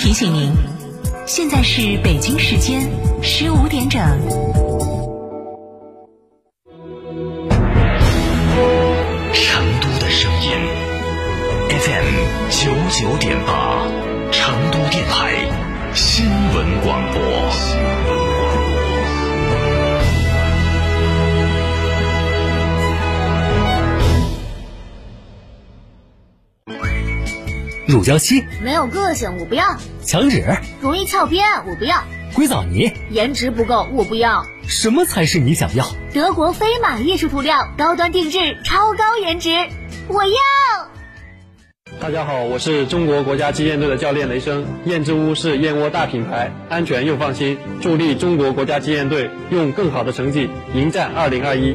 提醒您，现在是北京时间十五点整。成都的声音，FM 九九点八，乳胶漆没有个性，我不要；墙纸容易翘边，我不要；硅藻泥颜值不够，我不要。什么才是你想要？德国飞马艺术涂料，高端定制，超高颜值，我要。大家好，我是中国国家击剑队的教练雷声。燕之屋是燕窝大品牌，安全又放心，助力中国国家击剑队用更好的成绩迎战二零二一。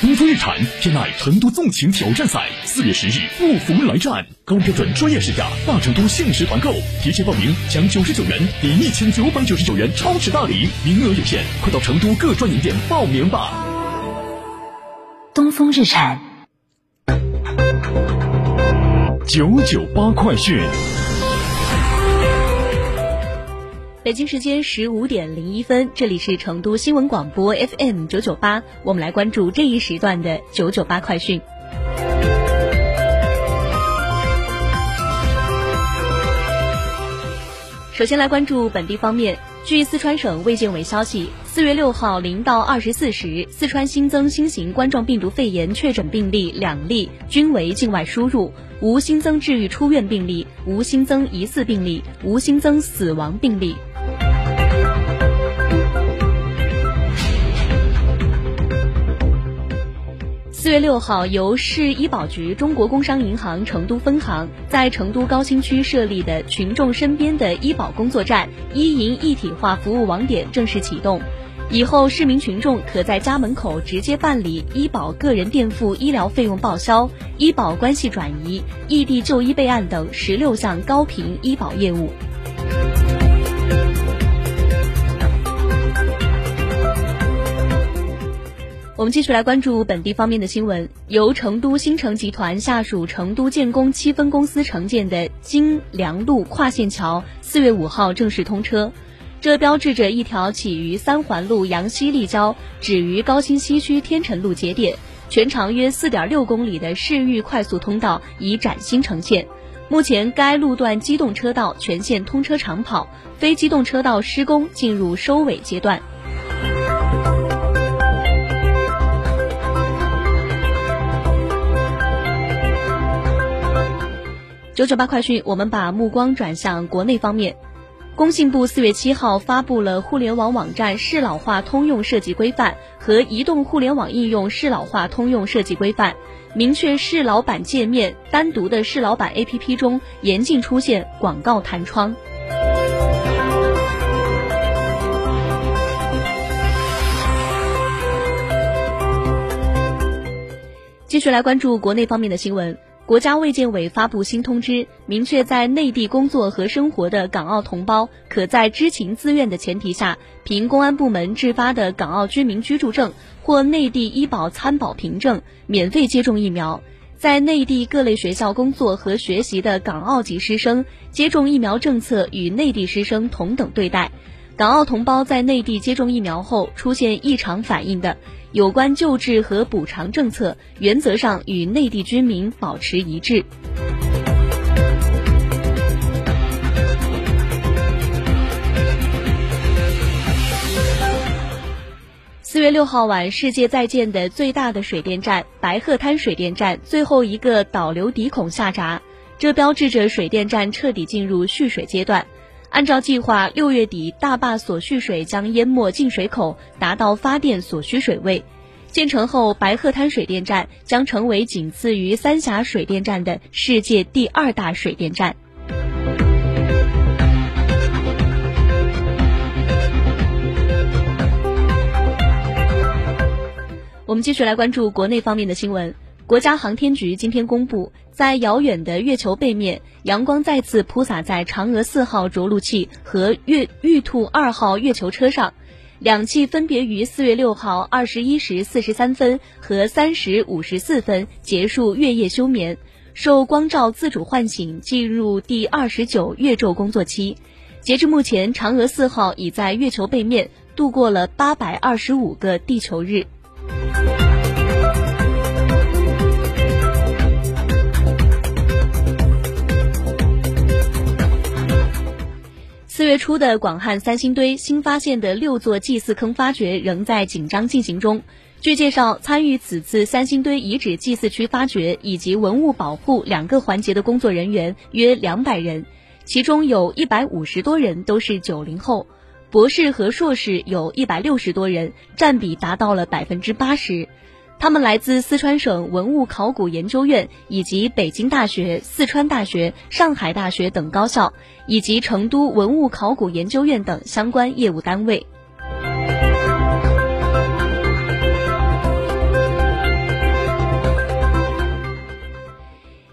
东风日产天籁成都纵情挑战赛四月十日不服来战，高标准专业试驾，大成都限时团购，提前报名享九十九元抵一千九百九十九元超值大礼，名额有限，快到成都各专营店报名吧。东风日产，九九八快讯。北京时间十五点零一分，这里是成都新闻广播 FM 九九八，我们来关注这一时段的九九八快讯。首先来关注本地方面，据四川省卫健委消息，四月六号零到二十四时，四川新增新型冠状病毒肺炎确诊病例两例，均为境外输入，无新增治愈出院病例，无新增疑似病例，无新增死亡病例。四月六号，由市医保局中国工商银行成都分行在成都高新区设立的群众身边的医保工作站“医银一体化服务网点”正式启动。以后，市民群众可在家门口直接办理医保个人垫付医疗费用报销、医保关系转移、异地就医备案等十六项高频医保业务。我们继续来关注本地方面的新闻。由成都新城集团下属成都建工七分公司承建的金梁路跨线桥，四月五号正式通车。这标志着一条起于三环路杨西立交，止于高新西区天辰路节点，全长约四点六公里的市域快速通道已崭新呈现。目前，该路段机动车道全线通车长跑，非机动车道施工进入收尾阶段。九九八快讯，我们把目光转向国内方面。工信部四月七号发布了《互联网网站适老化通用设计规范》和《移动互联网应用适老化通用设计规范》，明确适老版界面单独的适老版 APP 中严禁出现广告弹窗。继续来关注国内方面的新闻。国家卫健委发布新通知，明确在内地工作和生活的港澳同胞，可在知情自愿的前提下，凭公安部门制发的港澳居民居住证或内地医保参保凭证，免费接种疫苗。在内地各类学校工作和学习的港澳籍师生，接种疫苗政策与内地师生同等对待。港澳同胞在内地接种疫苗后出现异常反应的，有关救治和补偿政策原则上与内地居民保持一致。四月六号晚，世界在建的最大的水电站白鹤滩水电站最后一个导流底孔下闸，这标志着水电站彻底进入蓄水阶段。按照计划，六月底大坝所蓄水将淹没进水口，达到发电所需水位。建成后，白鹤滩水电站将成为仅次于三峡水电站的世界第二大水电站。我们继续来关注国内方面的新闻。国家航天局今天公布，在遥远的月球背面，阳光再次铺洒在嫦娥四号着陆器和月玉兔二号月球车上，两器分别于四月六号二十一时四十三分和三时五十四分结束月夜休眠，受光照自主唤醒，进入第二十九月昼工作期。截至目前，嫦娥四号已在月球背面度过了八百二十五个地球日。月初的广汉三星堆新发现的六座祭祀坑发掘仍在紧张进行中。据介绍，参与此次三星堆遗址祭祀区发掘以及文物保护两个环节的工作人员约两百人，其中有一百五十多人都是九零后，博士和硕士有一百六十多人，占比达到了百分之八十。他们来自四川省文物考古研究院以及北京大学、四川大学、上海大学等高校，以及成都文物考古研究院等相关业务单位。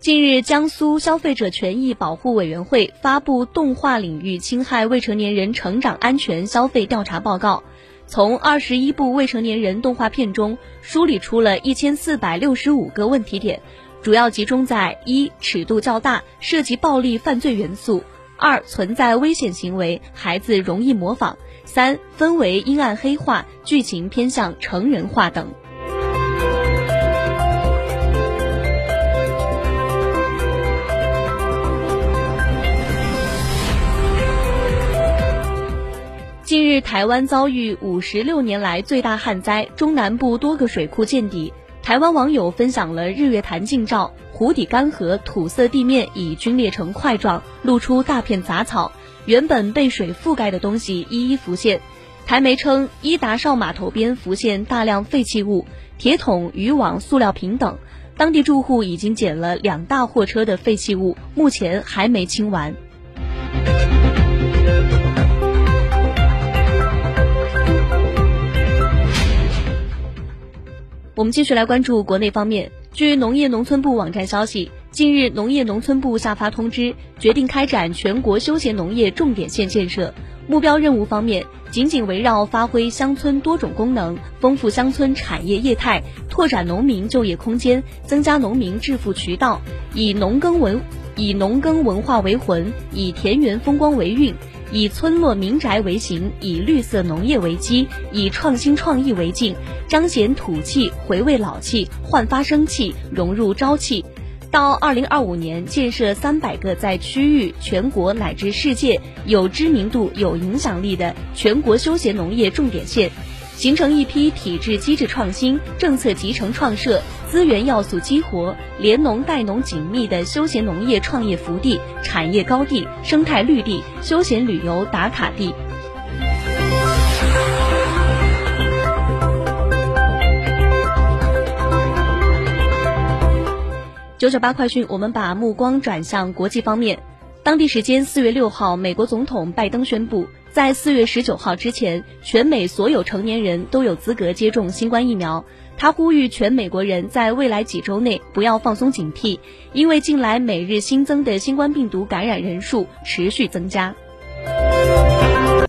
近日，江苏消费者权益保护委员会发布动画领域侵害未成年人成长安全消费调查报告。从二十一部未成年人动画片中梳理出了一千四百六十五个问题点，主要集中在一尺度较大，涉及暴力犯罪元素；二存在危险行为，孩子容易模仿；三氛围阴暗黑化，剧情偏向成人化等。近日，台湾遭遇五十六年来最大旱灾，中南部多个水库见底。台湾网友分享了日月潭近照，湖底干涸，土色地面已龟裂成块状，露出大片杂草，原本被水覆盖的东西一一浮现。台媒称，伊达邵码头边浮现大量废弃物，铁桶、渔网、塑料瓶等，当地住户已经捡了两大货车的废弃物，目前还没清完。我们继续来关注国内方面。据农业农村部网站消息，近日农业农村部下发通知，决定开展全国休闲农业重点县建设。目标任务方面，紧紧围绕发挥乡村多种功能，丰富乡村产业业态，拓展农民就业空间，增加农民致富渠道，以农耕文以农耕文化为魂，以田园风光为韵。以村落民宅为形，以绿色农业为基，以创新创意为镜，彰显土气、回味老气、焕发生气、融入朝气。到二零二五年，建设三百个在区域、全国乃至世界有知名度、有影响力的全国休闲农业重点县。形成一批体制机制创新、政策集成创设、资源要素激活、联农带农紧密的休闲农业创业福地、产业高地、生态绿地、休闲旅游打卡地。九九八快讯，我们把目光转向国际方面。当地时间四月六号，美国总统拜登宣布。在四月十九号之前，全美所有成年人都有资格接种新冠疫苗。他呼吁全美国人在未来几周内不要放松警惕，因为近来每日新增的新冠病毒感染人数持续增加。